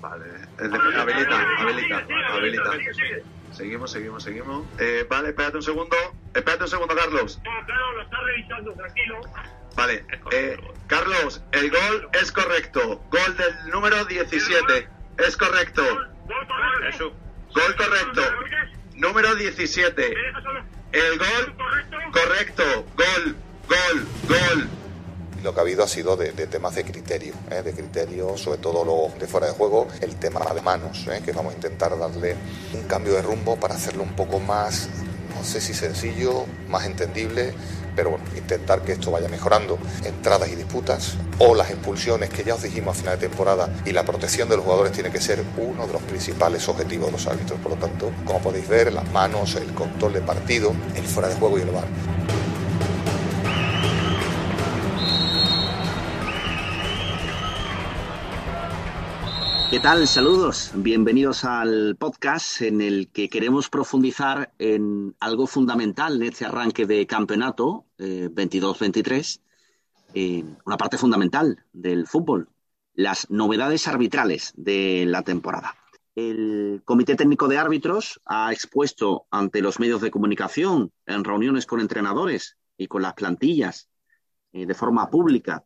Vale, de... habilita, habilita, habilita. Seguimos, seguimos, seguimos. Eh, vale, espérate un segundo. Espérate un segundo, Carlos. No, claro, lo está revisando, tranquilo. Vale, eh, Carlos, el gol es correcto. Gol del número 17. Es correcto. Gol correcto. Eso. Gol correcto. Número 17. El gol correcto. Gol, gol, gol. Lo que ha habido ha sido de, temas de criterio, ¿eh? de criterio, sobre todo lo de fuera de juego, el tema de manos, ¿eh? que vamos a intentar darle un cambio de rumbo para hacerlo un poco más, no sé si sencillo, más entendible, pero bueno, intentar que esto vaya mejorando. Entradas y disputas o las expulsiones que ya os dijimos a final de temporada y la protección de los jugadores tiene que ser uno de los principales objetivos de los árbitros. Por lo tanto, como podéis ver, las manos, el control de partido, el fuera de juego y el bar. ¿Qué tal? Saludos. Bienvenidos al podcast en el que queremos profundizar en algo fundamental en este arranque de campeonato eh, 22-23, eh, una parte fundamental del fútbol, las novedades arbitrales de la temporada. El Comité Técnico de Árbitros ha expuesto ante los medios de comunicación, en reuniones con entrenadores y con las plantillas, eh, de forma pública,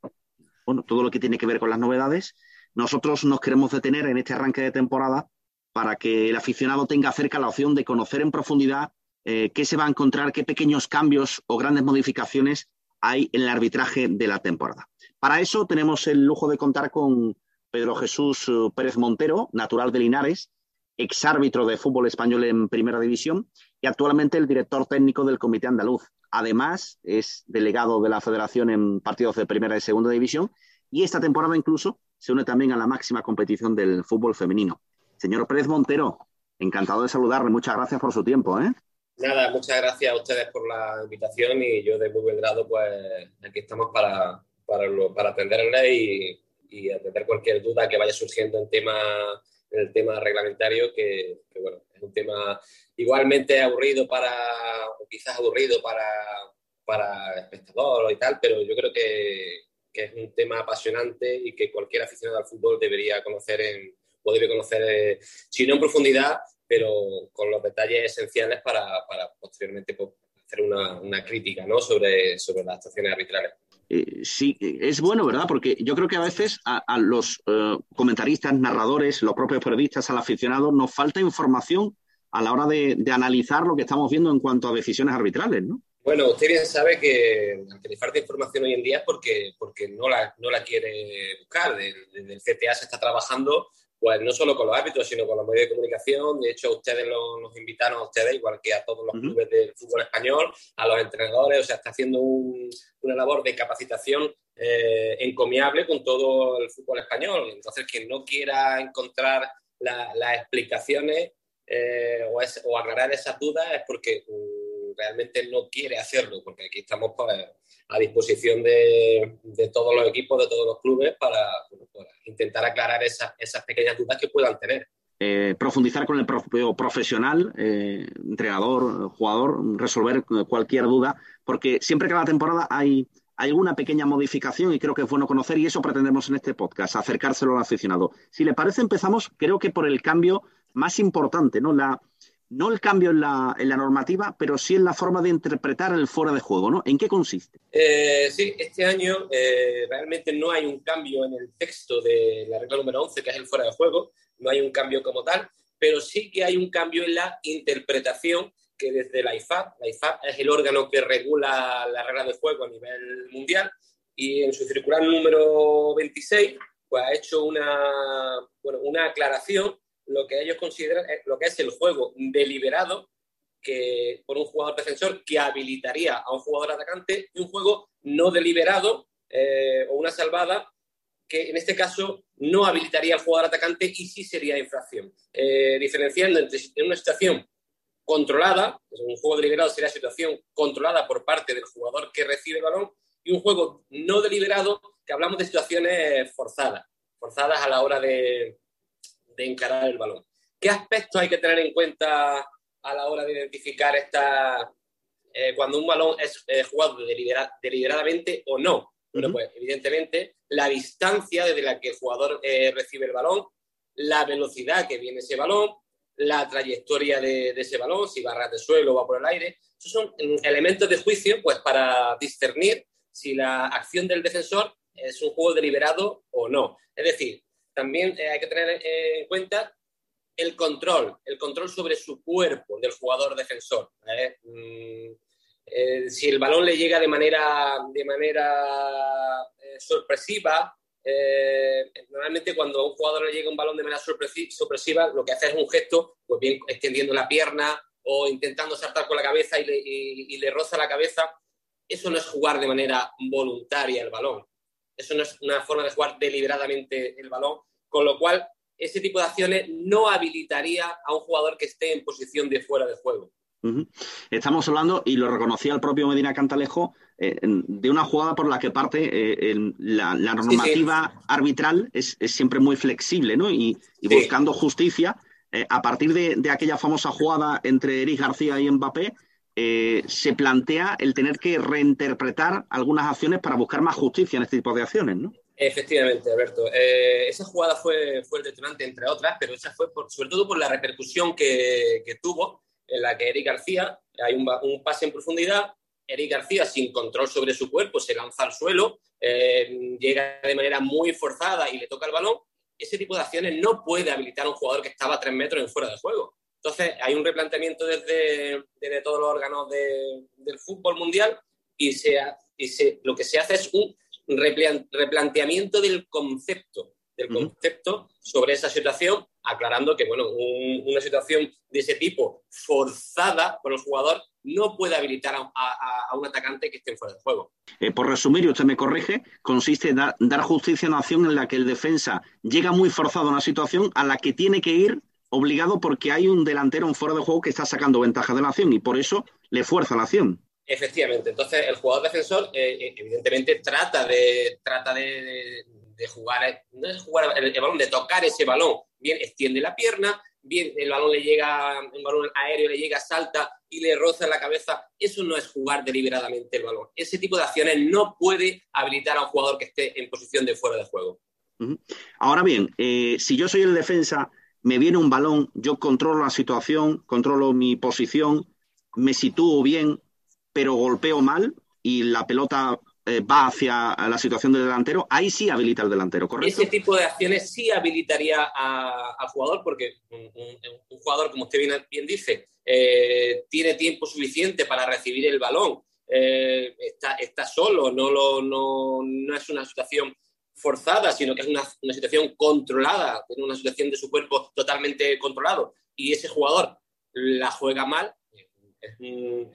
bueno, todo lo que tiene que ver con las novedades nosotros nos queremos detener en este arranque de temporada para que el aficionado tenga cerca la opción de conocer en profundidad eh, qué se va a encontrar, qué pequeños cambios o grandes modificaciones hay en el arbitraje de la temporada. Para eso tenemos el lujo de contar con Pedro Jesús eh, Pérez Montero, natural de Linares, exárbitro de fútbol español en Primera División y actualmente el director técnico del Comité Andaluz. Además, es delegado de la Federación en partidos de Primera y Segunda División y esta temporada incluso se une también a la máxima competición del fútbol femenino. Señor Pérez Montero, encantado de saludarle. Muchas gracias por su tiempo. ¿eh? Nada, muchas gracias a ustedes por la invitación y yo de muy buen grado, pues aquí estamos para, para, para atenderles y, y atender cualquier duda que vaya surgiendo en, tema, en el tema reglamentario, que, que, bueno, es un tema igualmente aburrido para, o quizás aburrido para, para espectador y tal, pero yo creo que, que es un tema apasionante y que cualquier aficionado al fútbol debería conocer en, o debe conocer, eh, si no en profundidad, pero con los detalles esenciales para, posteriormente pues, hacer una, crítica ¿no? sobre, sobre las actuaciones arbitrales. Eh, sí, es bueno, ¿verdad? Porque yo creo que a veces a, los eh, comentaristas, narradores, los propios periodistas, al aficionado, nos falta información a la hora de analizar lo que estamos viendo en cuanto a decisiones arbitrales, ¿no? Bueno, usted bien sabe que ante le falta información hoy en día es porque, porque no, la, no la quiere buscar. Desde el CTA se está trabajando pues no solo con los árbitros, sino con los medios de comunicación. De hecho, ustedes los, los invitaron a ustedes, igual que a todos los Ujú. clubes del fútbol español, a los entrenadores, o sea, está haciendo un- una labor de capacitación eh, encomiable con todo el fútbol español. Entonces, quien no quiera encontrar la- las explicaciones eh, o, es- o aclarar esas dudas es porque realmente no quiere hacerlo, porque aquí estamos pues, a disposición de, de todos los equipos, de todos los clubes, para, para intentar aclarar esas, esas pequeñas dudas que puedan tener. Eh, profundizar con el propio profesional, eh, entrenador, jugador, resolver cualquier duda, porque siempre cada temporada hay alguna pequeña modificación y creo que es bueno conocer y eso pretendemos en este podcast, acercárselo al aficionado. Si le parece, empezamos creo que por el cambio más importante, ¿no? La, no el cambio en la, en la normativa, pero sí en la forma de interpretar el fuera de juego, ¿no? ¿En qué consiste? Eh, sí, este año eh, realmente no hay un cambio en el texto de la regla número 11, que es el fuera de juego, no hay un cambio como tal, pero sí que hay un cambio en la interpretación que desde la IFAB, la IFAB es el órgano que regula la regla de juego a nivel mundial y en su circular número 26 pues ha hecho una, bueno, una aclaración lo que ellos consideran eh, lo que es el juego deliberado que por un jugador defensor que habilitaría a un jugador atacante y un juego no deliberado eh, o una salvada que en este caso no habilitaría al jugador atacante y sí sería infracción. Eh, diferenciando entre en una situación controlada, pues un juego deliberado sería situación controlada por parte del jugador que recibe el balón y un juego no deliberado que hablamos de situaciones forzadas, forzadas a la hora de, de encarar el balón. ¿Qué aspectos hay que tener en cuenta a la hora de identificar esta, eh, cuando un balón es eh, jugado delibera, deliberadamente o no? Bueno, Ujú. pues evidentemente la distancia desde la que el jugador eh, recibe el balón, la velocidad que viene ese balón, la trayectoria de, ese balón, si va de suelo o va por el aire. Esos son mm, elementos de juicio pues, para discernir si la acción del defensor es un juego deliberado o no. Es decir, también eh, hay que tener eh, en cuenta el control, el control sobre su cuerpo del jugador defensor. Mm, eh, si el balón le llega de manera, de manera sorpresiva, normalmente cuando a un jugador le llega un balón de manera sorpresiva, lo que hace es un gesto, pues bien extendiendo la pierna o intentando saltar con la cabeza y le, y le roza la cabeza. Eso no es jugar de manera voluntaria el balón. Eso no es una forma de jugar deliberadamente el balón, con lo cual ese tipo de acciones no habilitaría a un jugador que esté en posición de fuera de juego. Estamos hablando, y lo reconocía el propio Medina Cantalejo, eh, de una jugada por la que parte eh, la, normativa arbitral es, siempre muy flexible, ¿no? Y, buscando justicia, eh, a partir de, de, aquella famosa jugada entre Eric García y Mbappé, eh, se plantea el tener que reinterpretar algunas acciones para buscar más justicia en este tipo de acciones, ¿no? Efectivamente, Alberto. Eh, esa jugada fue, fue el detonante, entre otras, pero esa fue sobre todo por la repercusión que, tuvo en la que Eric García, hay un, pase en profundidad, Eric García, sin control sobre su cuerpo, se lanza al suelo, eh, llega de manera muy forzada y le toca el balón. Ese tipo de acciones no puede habilitar a un jugador que estaba tres metros en fuera de juego. Entonces, hay un replanteamiento desde, todos los órganos del fútbol mundial y, se, lo que se hace es un replanteamiento del concepto, del concepto sobre esa situación, aclarando que, bueno, una situación de ese tipo forzada por el jugador no puede habilitar a, un atacante que esté fuera de juego. Eh, por resumir, y usted me corrige, consiste en dar justicia a una acción en la que el defensa llega muy forzado a una situación a la que tiene que ir obligado porque hay un delantero en fuera de juego que está sacando ventaja de la acción y por eso le fuerza la acción. Efectivamente, entonces el jugador defensor eh, eh, evidentemente trata de trata de, jugar, no es jugar el, balón, de tocar ese balón, bien extiende la pierna, bien el balón le llega, un balón aéreo le llega, salta y le roza la cabeza, eso no es jugar deliberadamente el balón. Ese tipo de acciones no puede habilitar a un jugador que esté en posición de fuera de juego. Ahora bien, eh, si yo soy el defensa me viene un balón, yo controlo la situación, controlo mi posición, me sitúo bien, pero golpeo mal y la pelota eh, va hacia la situación del delantero, ahí sí habilita el delantero, ¿correcto? Ese tipo de acciones sí habilitaría al jugador, porque un, jugador, como usted bien, dice, eh, tiene tiempo suficiente para recibir el balón, eh, está, solo, no, lo, no, no es una situación forzada, sino que es una, situación controlada, tiene una situación de su cuerpo totalmente controlado y ese jugador la juega mal,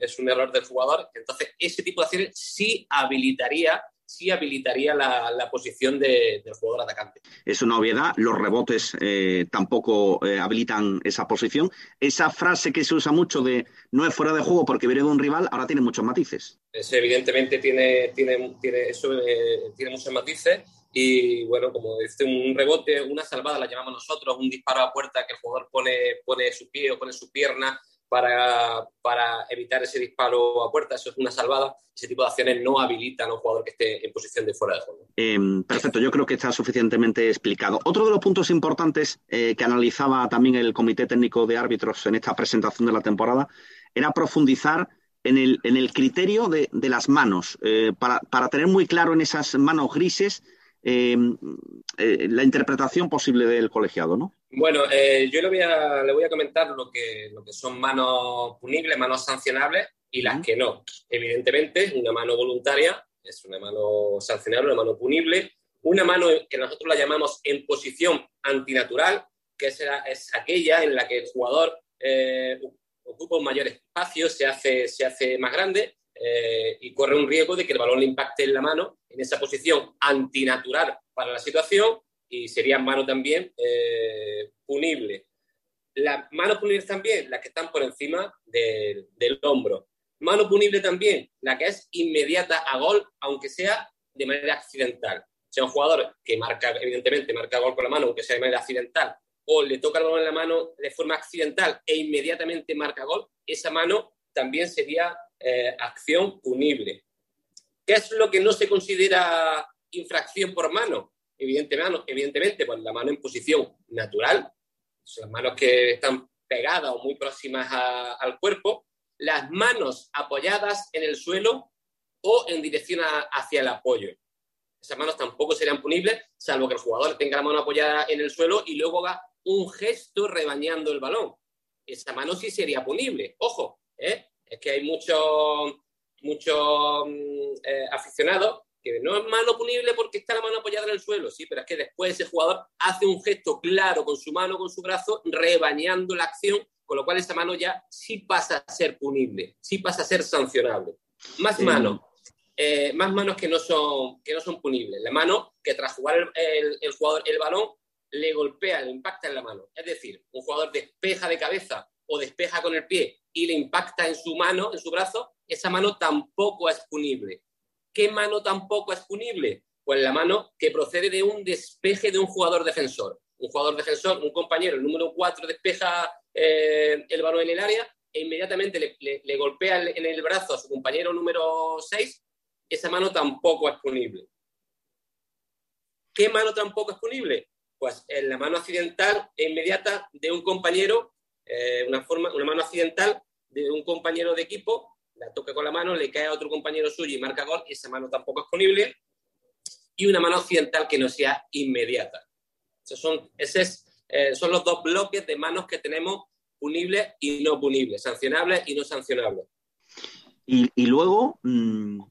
es un, error del jugador. Entonces, ese tipo de acciones sí habilitaría sí habilitaría la, posición del jugador atacante. Es una obviedad, los rebotes eh, tampoco eh, habilitan esa posición. Esa frase que se usa mucho de no es fuera de juego porque viene de un rival, ahora tiene muchos matices. evidentemente tiene, tiene, tiene, eso, eh, tiene muchos matices y bueno, como dice, un rebote, una salvada la llamamos nosotros, un disparo a puerta que el jugador pone, pone su pie o pone su pierna para, para, evitar ese disparo a puerta, eso es una salvada. Ese tipo de acciones no habilitan a un jugador que esté en posición de fuera de juego. Em, perfecto, yo creo que está suficientemente explicado. Otro de los puntos importantes eh, que analizaba también el Comité Técnico de Árbitros en esta presentación de la temporada era profundizar en el, en el criterio de, de las manos, eh, para, para tener muy claro en esas manos grises eh, eh, la interpretación posible del colegiado, ¿no? Bueno, eh, yo le voy, a, le voy a comentar lo que, lo que son manos punibles, manos sancionables y las que no. Evidentemente, una mano voluntaria es una mano sancionable, una mano punible. Una mano que nosotros la llamamos en posición antinatural, que es, es aquella en la que el jugador ocupa un mayor espacio, se hace, se hace más grande eh, y corre un riesgo de que el balón le impacte en la mano en esa posición antinatural para la situación y sería mano también eh, punible. Las manos punibles también, las que están por encima del, hombro. Mano punible también, la que es inmediata a gol, aunque sea de manera accidental. Sea un jugador que marca, evidentemente, marca gol con la mano, aunque sea de manera accidental, o le toca el balón en la mano de forma accidental e inmediatamente marca gol, esa mano también sería eh, acción punible. ¿Qué es lo que no se considera infracción por mano? evidentemente, evidentemente pues la mano en posición natural, las manos que están pegadas o muy próximas al cuerpo, las manos apoyadas en el suelo o en dirección hacia el apoyo. Esas manos tampoco serían punibles, salvo que el jugador tenga la mano apoyada en el suelo y luego haga un gesto rebañando el balón. Esa mano sí sería punible. Ojo, ¿eh? Es que hay muchos muchos mm, eh, aficionados que no es mano punible porque está la mano apoyada en el suelo, sí, pero es que después ese jugador hace un gesto claro con su mano, con su brazo, rebañando la acción, con lo cual esa mano ya sí pasa a ser punible, sí pasa a ser sancionable. Más Sí. manos, eh, más manos que no son que no son punibles. La mano que tras jugar el, el- el jugador el balón le golpea, le impacta en la mano. Es decir, un jugador despeja de cabeza o despeja con el pie y le impacta en su mano, en su brazo, esa mano tampoco es punible. ¿Qué mano tampoco es punible? Pues la mano que procede de un despeje de un jugador defensor. Un jugador defensor, un compañero, número 4, despeja eh, el balón en el área e inmediatamente le, golpea en el brazo a su compañero número 6, esa mano tampoco es punible. ¿Qué mano tampoco es punible? Pues en la mano accidental e inmediata de un compañero, eh, una, forma, una mano accidental de un compañero de equipo, la toca con la mano, le cae a otro compañero suyo y marca gol, esa mano tampoco es punible. Y una mano accidental que no sea inmediata. Esos son, ese es, eh, son los dos bloques de manos que tenemos punibles y no punibles, sancionables y no sancionables. Y, y luego, mm,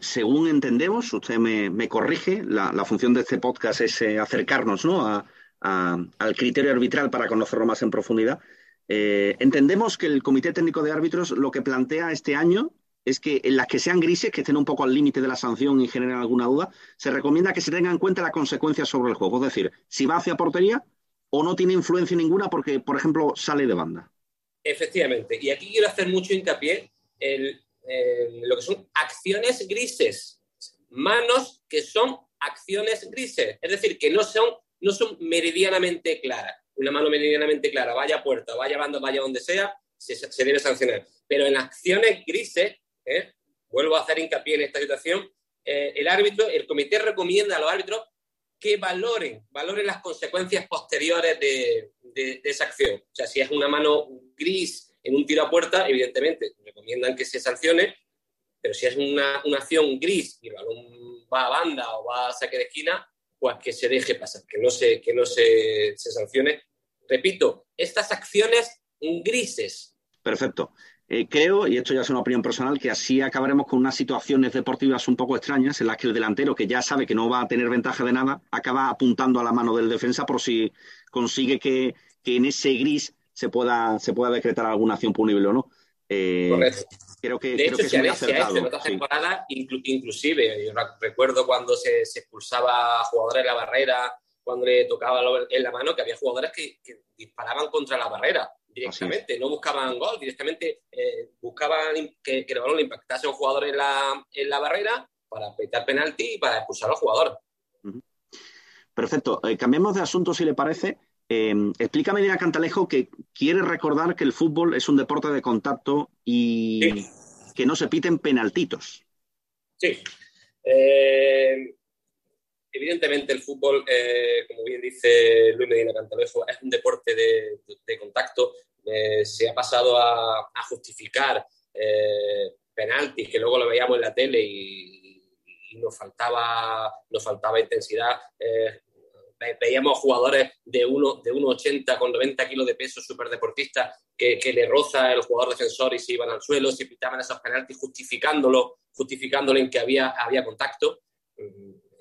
según entendemos, usted me, me corrige, la, la función de este podcast es eh, acercarnos ¿no? a- al criterio arbitral para conocerlo más en profundidad. Eh, entendemos que el Comité Técnico de Árbitros lo que plantea este año es que en las que sean grises, que estén un poco al límite de la sanción y generen alguna duda, se recomienda que se tenga en cuenta la consecuencia sobre el juego. Es decir, si va hacia portería o no tiene influencia ninguna porque, por ejemplo, sale de banda. Efectivamente. Y aquí quiero hacer mucho hincapié en, en lo que son acciones grises. Manos que son acciones grises. Es decir, que no son, no son meridianamente claras. Una mano meridianamente clara, vaya puerta, vaya banda, vaya donde sea, se, debe sancionar. Pero en acciones grises, ¿eh? vuelvo a hacer hincapié en esta situación, eh, el árbitro, el comité recomienda a los árbitros que valoren, valoren las consecuencias posteriores de esa acción. O sea, si es una mano gris en un tiro a puerta, evidentemente recomiendan que se sancione, pero si es una, una acción gris y el balón va a banda o va a saque de esquina, pues que se deje pasar, que no se, que no se, se sancione. Repito, estas acciones grises Perfecto. Eh, creo, y esto ya es una opinión personal, que así acabaremos con unas situaciones deportivas un poco extrañas en las que el delantero, que ya sabe que no va a tener ventaja de nada, acaba apuntando a la mano del defensa por si consigue que, que en ese gris se pueda, se pueda decretar alguna acción punible o no. Eh, Correcto. Creo que, De creo hecho, que se ha, muy se ha hecho en otras sí. temporadas, inclu- inclusive, yo re- recuerdo cuando se, se expulsaba a jugadores en la barrera, cuando le tocaba en la mano, que había jugadores que, que disparaban contra la barrera directamente, no buscaban gol, directamente eh, buscaban que, que el balón le impactase a un jugador en la, en la barrera para petar penalti y para expulsar al jugador. Perfecto. Eh, cambiemos de asunto, si le parece. Eh, explica Medina Cantalejo que quiere recordar que el fútbol es un deporte de contacto y Sí. que no se piten penaltitos. Sí. Eh, evidentemente el fútbol, eh, como bien dice Luis Medina Cantalejo, es un deporte de, de- de contacto. Eh, se ha pasado a, a justificar eh, penaltis que luego lo veíamos en la tele y, y nos, faltaba, nos faltaba intensidad. Eh, ve- veíamos jugadores de 1,80 de 1,80 con 90 kilos de peso, superdeportistas, que, que le roza el jugador defensor y se iban al suelo, se pitaban esos penaltis justificándolo, justificándolo en que había, había contacto.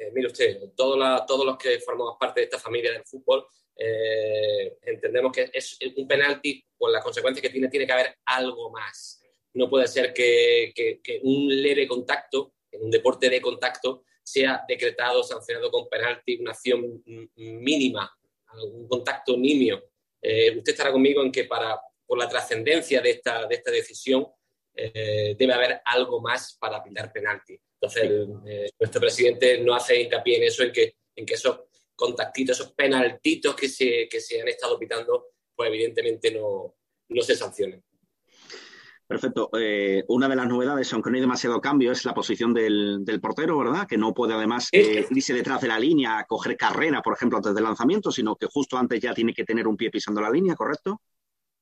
Eh, mire usted, todos, la- todos los que formamos parte de esta familia del fútbol eh, entendemos que es un penalti, por las consecuencias que tiene, tiene que haber algo más. No puede ser que, que- que un leve contacto, en un deporte de contacto, sea decretado, sancionado con penalti, una acción mínima, un contacto nimio. Eh, usted estará conmigo en que para, por la trascendencia de esta, de esta decisión eh, debe haber algo más para pitar penalti. Entonces, el, eh, nuestro presidente no hace hincapié en eso, en que, en que esos contactitos, esos penaltitos que se, que se han estado pitando, pues evidentemente no, no se sancionen. Perfecto. Eh, una de las novedades, aunque no hay demasiado cambio, es la posición del, portero, ¿verdad? Que no puede además eh, irse detrás de la línea, coger carrera, por ejemplo, antes del lanzamiento, sino que justo antes ya tiene que tener un pie pisando la línea, ¿correcto?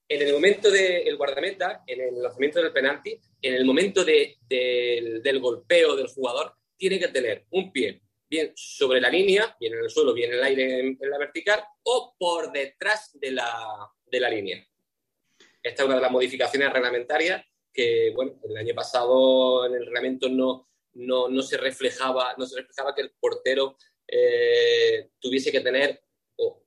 En el momento del guardameta, en el lanzamiento del penalti, en el momento del golpeo del jugador, tiene que tener un pie bien sobre la línea, bien en el suelo, bien en el aire en, la vertical, o por detrás de la, línea. Esta es una de las modificaciones reglamentarias que, bueno, el año pasado en el reglamento no, no, se, reflejaba, no se reflejaba que el portero eh, tuviese que tener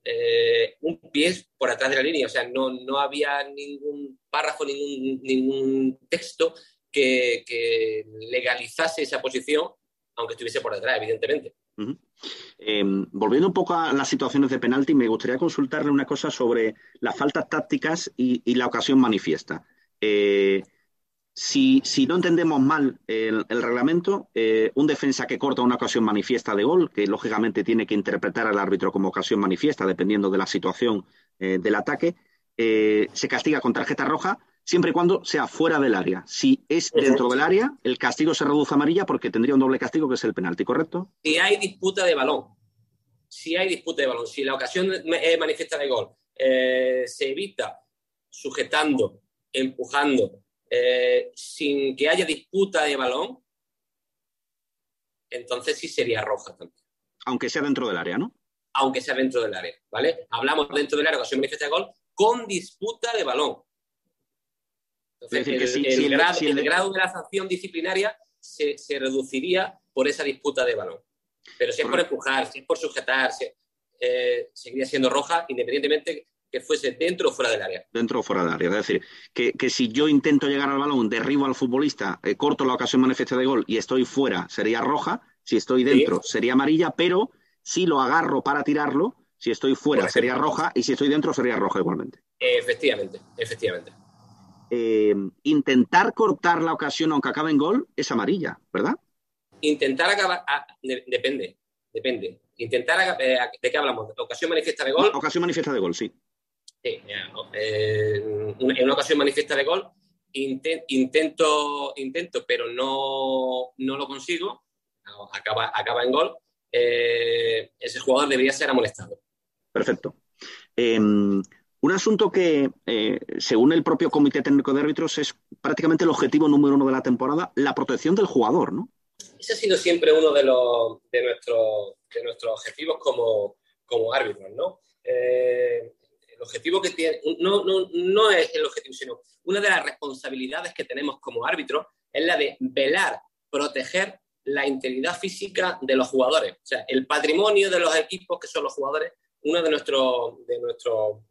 eh, un pie por atrás de la línea. O sea, no, no había ningún párrafo, ningún, ningún texto que, legalizase esa posición, aunque estuviese por detrás, evidentemente. Em, volviendo un poco a las situaciones de penalti, me gustaría consultarle una cosa sobre las faltas tácticas y, la ocasión manifiesta. Eh, si, no entendemos mal el, reglamento, eh, un defensa que corta una ocasión manifiesta de gol, que lógicamente tiene que interpretar al árbitro como ocasión manifiesta, dependiendo de la situación eh, del ataque, se castiga con tarjeta roja siempre y cuando sea fuera del área. Si es dentro del área, el castigo se reduce a amarilla porque tendría un doble castigo que es el penalti, ¿correcto? Si hay disputa de balón, si hay disputa de balón, si la ocasión es manifiesta de gol, eh, se evita sujetando, empujando, eh, sin que haya disputa de balón, entonces sí sería roja también. Aunque sea dentro del área, ¿no? Aunque sea dentro del área, ¿vale? Hablamos dentro del área, ocasión manifiesta de gol, con disputa de balón el, grado, de la sanción disciplinaria se, reduciría por esa disputa de balón. Pero si es por empujar, si es por sujetar, eh, seguiría siendo roja independientemente que fuese dentro o fuera del área. Dentro o fuera del área. Es decir, que, si yo intento llegar al balón, derribo al futbolista, eh, corto la ocasión manifiesta de gol y estoy fuera, sería roja. Si estoy dentro, sería amarilla, pero si lo agarro para tirarlo, si estoy fuera, sería roja y si estoy dentro, sería roja igualmente. Efectivamente, efectivamente. Eh, intentar cortar la ocasión aunque acabe en gol es amarilla, ¿verdad? Intentar acabar, ah, depende, depende. Intentar, eh, ¿de qué hablamos? ¿Ocasión manifiesta de gol? ocasión manifiesta de gol, sí. Sí eh, en una ocasión manifiesta de gol intento, intento, pero no, no lo consigo, acaba, acaba en gol, ese jugador debería ser amonestado. Perfecto. Em, un asunto que, eh, según el propio Comité Técnico de Árbitros, es prácticamente el objetivo número uno de la temporada, la protección del jugador, ¿no? Ese ha sido siempre uno de, los, de, nuestros, de nuestros objetivos como, como árbitros, ¿no? Objetivo que tiene, no, no, no es el objetivo, sino una de las responsabilidades que tenemos como árbitros es la de velar, proteger la integridad física de los jugadores. O sea, el patrimonio de los equipos que son los jugadores uno de nuestros de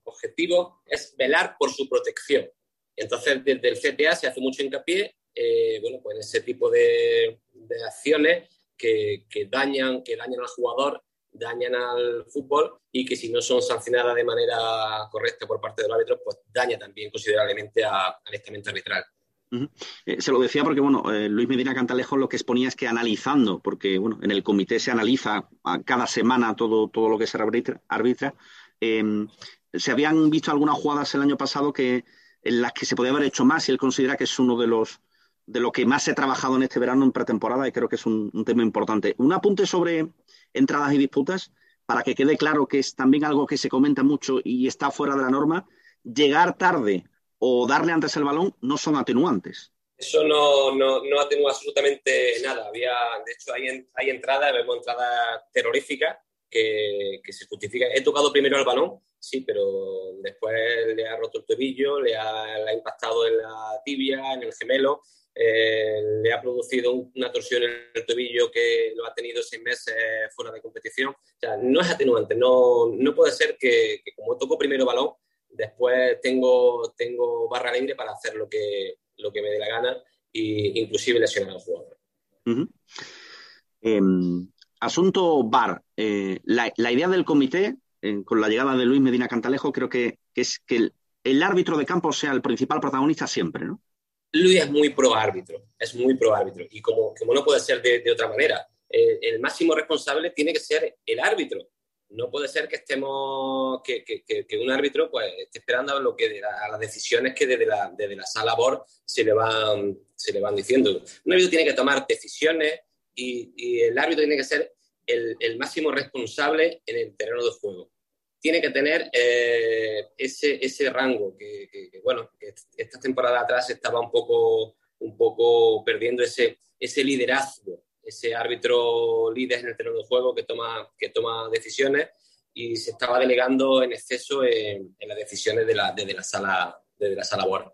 objetivos es velar por su protección. Entonces, desde el CTA se hace mucho hincapié eh, bueno, pues en ese tipo de, acciones que, dañan, que dañan al jugador, dañan al fútbol y que si no son sancionadas de manera correcta por parte del árbitro, pues daña también considerablemente al estamento arbitral. Eh, se lo decía porque, bueno, eh, Luis Medina Cantalejo lo que exponía es que analizando, porque, bueno, en el comité se analiza cada semana todo, todo lo que se arbitra, em, se habían visto algunas jugadas el año pasado que, en las que se podía haber hecho más y él considera que es uno de los de lo que más ha trabajado en este verano en pretemporada y creo que es un tema importante. Un apunte sobre entradas y disputas para que quede claro que es también algo que se comenta mucho y está fuera de la norma. Llegar tarde o darle antes el balón no son atenuantes. Eso no, no, no atenúa absolutamente nada. Había, de hecho, hay, hay entradas, vemos entradas terroríficas que, que, se justifican. He tocado primero el balón, sí, pero después le ha roto el tobillo, le ha, le ha impactado en la tibia, en el gemelo, eh, le ha producido una torsión en el tobillo que lo ha tenido seis meses fuera de competición. O sea, no es atenuante, no, no puede ser que, que como toco primero balón, Después tengo, tengo barra libre para hacer lo que, lo que me dé la gana e inclusive lesionar al jugador. Em, asunto VAR. Eh, la, idea del comité, eh, con la llegada de Luis Medina Cantalejo, creo que, es que el, árbitro de campo sea el principal protagonista siempre, ¿no? Luis es muy pro árbitro, es muy pro árbitro. Y como, como no puede ser de, otra manera, el máximo responsable tiene que ser el árbitro no puede ser que estemos, que, un árbitro pues esté esperando a lo que a las decisiones que desde la, desde la sala BOR se le van, se le van diciendo. Un árbitro tiene que tomar decisiones y, el árbitro tiene que ser el, máximo responsable en el terreno de juego. Tiene que tener eh, ese, ese rango que, bueno, esta temporada atrás estaba un poco, un poco perdiendo ese, ese liderazgo ese árbitro líder en el terreno de juego que toma, que toma decisiones y se estaba delegando en exceso en, las decisiones de la, la sala de la sala board.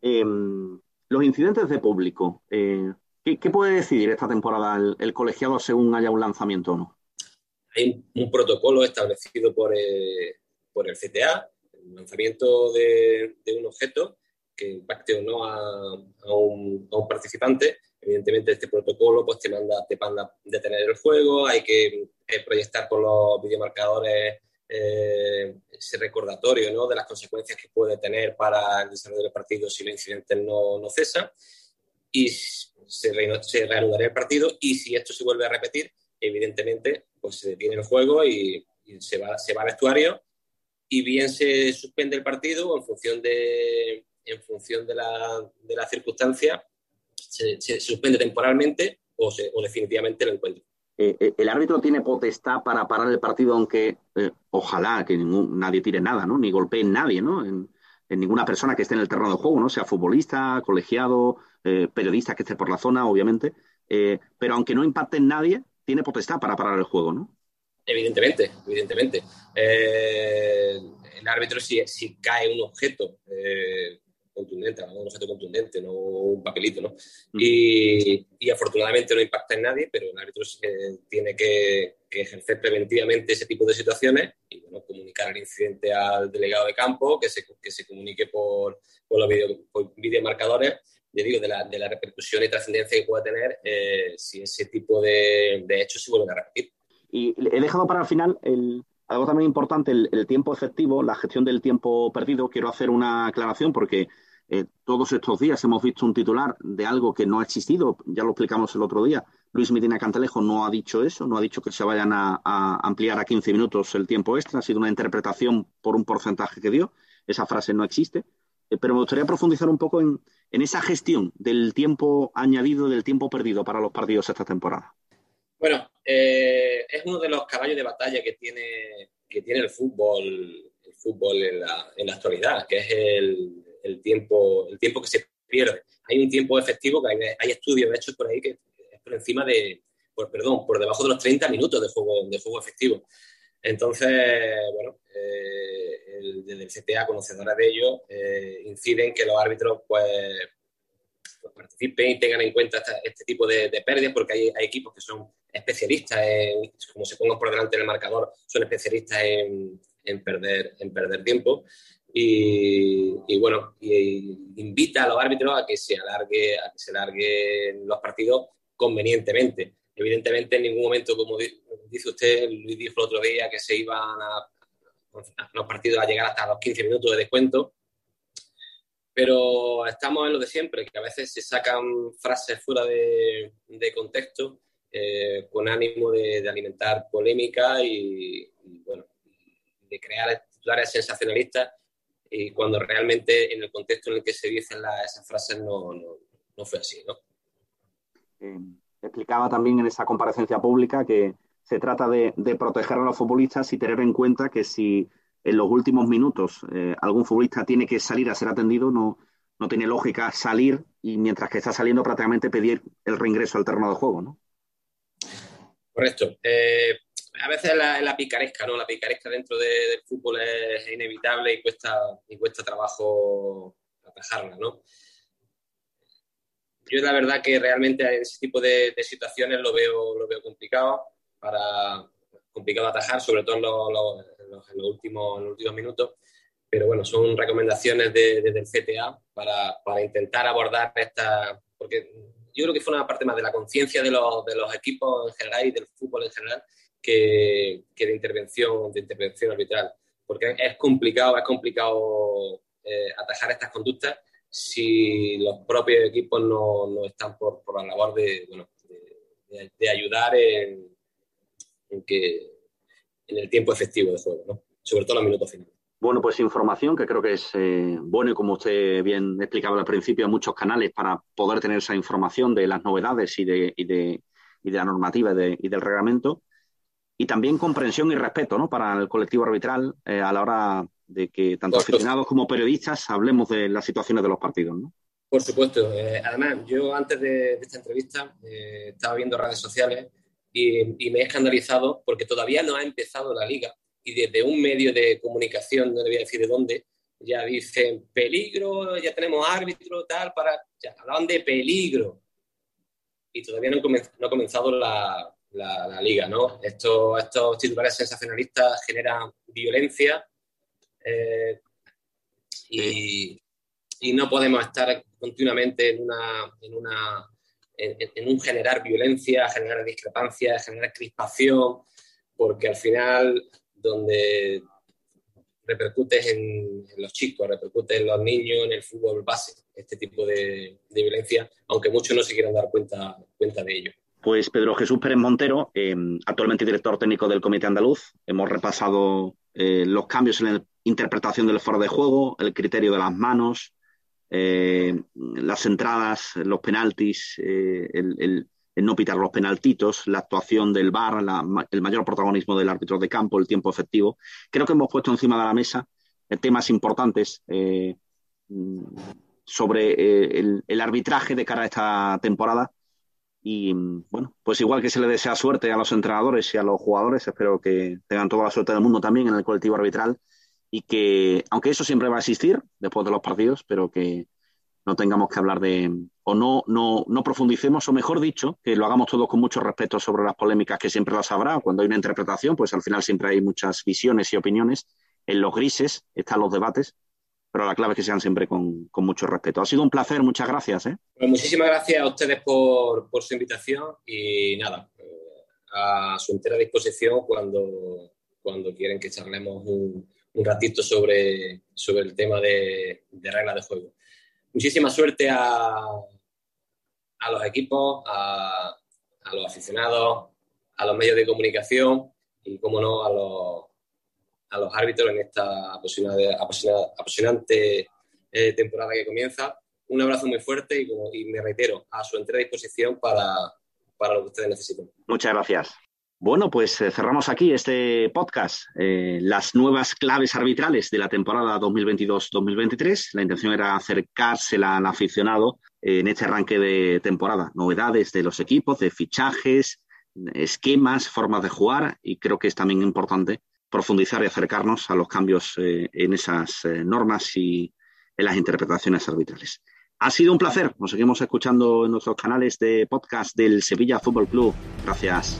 Em, los incidentes de público, eh, ¿qué, puede decidir esta temporada el, colegiado según haya un lanzamiento o no? Hay un, protocolo establecido por, eh, por, el CTA, el lanzamiento de, un objeto que impacte o no a, un, participante Evidentemente este protocolo pues te manda, te manda detener el juego, hay que eh, proyectar con los videomarcadores eh, ese recordatorio ¿no? de las consecuencias que puede tener para el desarrollo del partido si el incidente no, no cesa y se, reanudará el partido y si esto se vuelve a repetir, evidentemente pues se detiene el juego y, se, va, se va al vestuario y bien se suspende el partido en función de, en función de la, de la circunstancia se, suspende temporalmente o, o, definitivamente lo encuentra. Eh, eh, el árbitro tiene potestad para parar el partido, aunque eh, ojalá que ningún, nadie tire nada, ¿no? Ni golpee nadie, ¿no? En, ninguna persona que esté en el terreno de juego, ¿no? Sea futbolista, colegiado, periodista que esté por la zona, obviamente. pero aunque no impacte en nadie, tiene potestad para parar el juego, ¿no? Evidentemente, evidentemente. el árbitro, si, si, cae un objeto contundente, un objeto contundente, no un papelito, ¿no? Mm. Y, y, afortunadamente no impacta en nadie, pero el árbitro tiene que, ejercer preventivamente ese tipo de situaciones y, bueno, comunicar el incidente al delegado de campo, que se, que se comunique por, por los video, videomarcadores, de la, de la repercusión y trascendencia que pueda tener eh, si ese tipo de, de hechos se vuelven a repetir. Y he dejado para el final algo también importante, el, el, tiempo efectivo, la gestión del tiempo perdido. Quiero hacer una aclaración porque eh, todos estos días hemos visto un titular de algo que no ha existido, ya lo explicamos el otro día. Luis Medina Cantalejo no ha dicho eso, no ha dicho que se vayan a, ampliar a 15 minutos el tiempo extra, ha sido una interpretación por un porcentaje que dio. Esa frase no existe. Eh, pero me gustaría profundizar un poco en, esa gestión del tiempo añadido, del tiempo perdido para los partidos esta temporada. Bueno, eh, es uno de los caballos de batalla que tiene, que tiene el fútbol, el fútbol en la, en la actualidad, que es el, el tiempo, el tiempo que se pierde. Hay un tiempo efectivo que hay, estudios hechos por ahí que es por encima de, por, perdón, por debajo de los 30 minutos de juego, de juego efectivo. Entonces, bueno, eh, el, el CTA, conocedora de ello, eh, inciden que los árbitros pues, pues, participen y tengan en cuenta este tipo de, pérdidas, porque hay, equipos que son especialistas, en, como se pongan por delante del marcador, son especialistas en, en, perder, en perder tiempo y, bueno, invita a los árbitros a que se alargue, a que se alarguen los partidos convenientemente. Evidentemente, en ningún momento, como dice usted, Luis dijo el otro día que se iban a, los partidos a llegar hasta los 15 minutos de descuento, pero estamos en lo de siempre, que a veces se sacan frases fuera de, contexto eh, con ánimo de, alimentar polémica y, bueno, de crear titulares sensacionalistas. Y cuando realmente en el contexto en el que se dicen esas frases no, no, fue así, ¿no? Eh, explicaba también en esa comparecencia pública que se trata de, proteger a los futbolistas y tener en cuenta que si en los últimos minutos eh, algún futbolista tiene que salir a ser atendido, no, no tiene lógica salir y mientras que está saliendo prácticamente pedir el reingreso al terreno de juego, ¿no? Correcto. Eh, a veces la, la picaresca, ¿no? La picaresca dentro del fútbol es inevitable y cuesta, y cuesta trabajo atajarla, ¿no? Yo la verdad que realmente en ese tipo de, situaciones lo veo, lo veo complicado para complicado atajar, sobre todo en los, últimos, últimos minutos. Pero bueno, son recomendaciones desde el CTA para, para intentar abordar esta, porque yo creo que fue una parte más de la conciencia de los, de los equipos en general y del fútbol en general, que, de intervención, de intervención arbitral. Porque es complicado, es complicado eh, atajar estas conductas si los propios equipos no, no están por, por, la labor de, bueno, de, ayudar en, que, en el tiempo efectivo de juego, ¿no? sobre todo en los minutos finales. Bueno, pues información que creo que es eh, bueno y como usted bien explicaba al principio, hay muchos canales para poder tener esa información de las novedades y de, y de, y de la normativa y, del reglamento. Y también comprensión y respeto ¿no? para el colectivo arbitral eh, a la hora de que tanto aficionados como periodistas hablemos de las situaciones de los partidos. ¿no? Por supuesto. Eh, además, yo antes de, esta entrevista estaba viendo redes sociales y, y me he escandalizado porque todavía no ha empezado la liga y desde un medio de comunicación, no le voy a decir de dónde, ya dicen peligro, ya tenemos árbitro, tal, para. Ya hablaban de peligro. Y todavía no, ha comenzado la, la, liga, ¿no? Estos, estos titulares sensacionalistas generan violencia eh, y, no podemos estar continuamente en, una, en, una, en, en un generar violencia, generar discrepancias, generar crispación, porque al final donde repercute en, los chicos, repercute en los niños, en el fútbol base, este tipo de, violencia, aunque muchos no se quieran dar cuenta, cuenta de ello. Pues Pedro Jesús Pérez Montero, em, actualmente director técnico del Comité Andaluz, hemos repasado eh, los cambios en la interpretación del foro de juego, el criterio de las manos, eh, las entradas, los penaltis, eh, el, el no pitar los penaltitos, la actuación del VAR, el mayor protagonismo del árbitro de campo, el tiempo efectivo. Creo que hemos puesto encima de la mesa eh, temas importantes sobre eh, el, arbitraje de cara a esta temporada. Y bueno, pues igual que se le desea suerte a los entrenadores y a los jugadores, espero que tengan toda la suerte del mundo también en el colectivo arbitral y que, aunque eso siempre va a existir después de los partidos, pero que no tengamos que hablar de, o no, no, no profundicemos, o mejor dicho, que lo hagamos todos con mucho respeto sobre las polémicas que siempre las habrá. Cuando hay una interpretación, pues al final siempre hay muchas visiones y opiniones. En los grises están los debates, pero la clave es que sean siempre con, mucho respeto. Ha sido un placer, muchas gracias. ¿eh? Pues muchísimas gracias a ustedes por, su invitación y nada, a su entera disposición cuando, cuando quieren que charlemos un, ratito sobre, sobre el tema de, reglas de juego muchísima suerte a, a los equipos, a, los aficionados, a los medios de comunicación y, como no, a los, a los árbitros en esta apasionante, apasionante eh, temporada que comienza. Un abrazo muy fuerte y, como, y me reitero, a su entera disposición para, para lo que ustedes necesiten. Muchas gracias. Bueno, pues eh, cerramos aquí este podcast, eh, las nuevas claves arbitrales de la temporada 2022-2023. La intención era acercársela al aficionado en este arranque de temporada, novedades de los equipos, de fichajes, esquemas, formas de jugar y creo que es también importante profundizar y acercarnos a los cambios eh, en esas normas y en las interpretaciones arbitrales. Ha sido un placer. Nos seguimos escuchando en nuestros canales de podcast del Sevilla Fútbol Club. Gracias.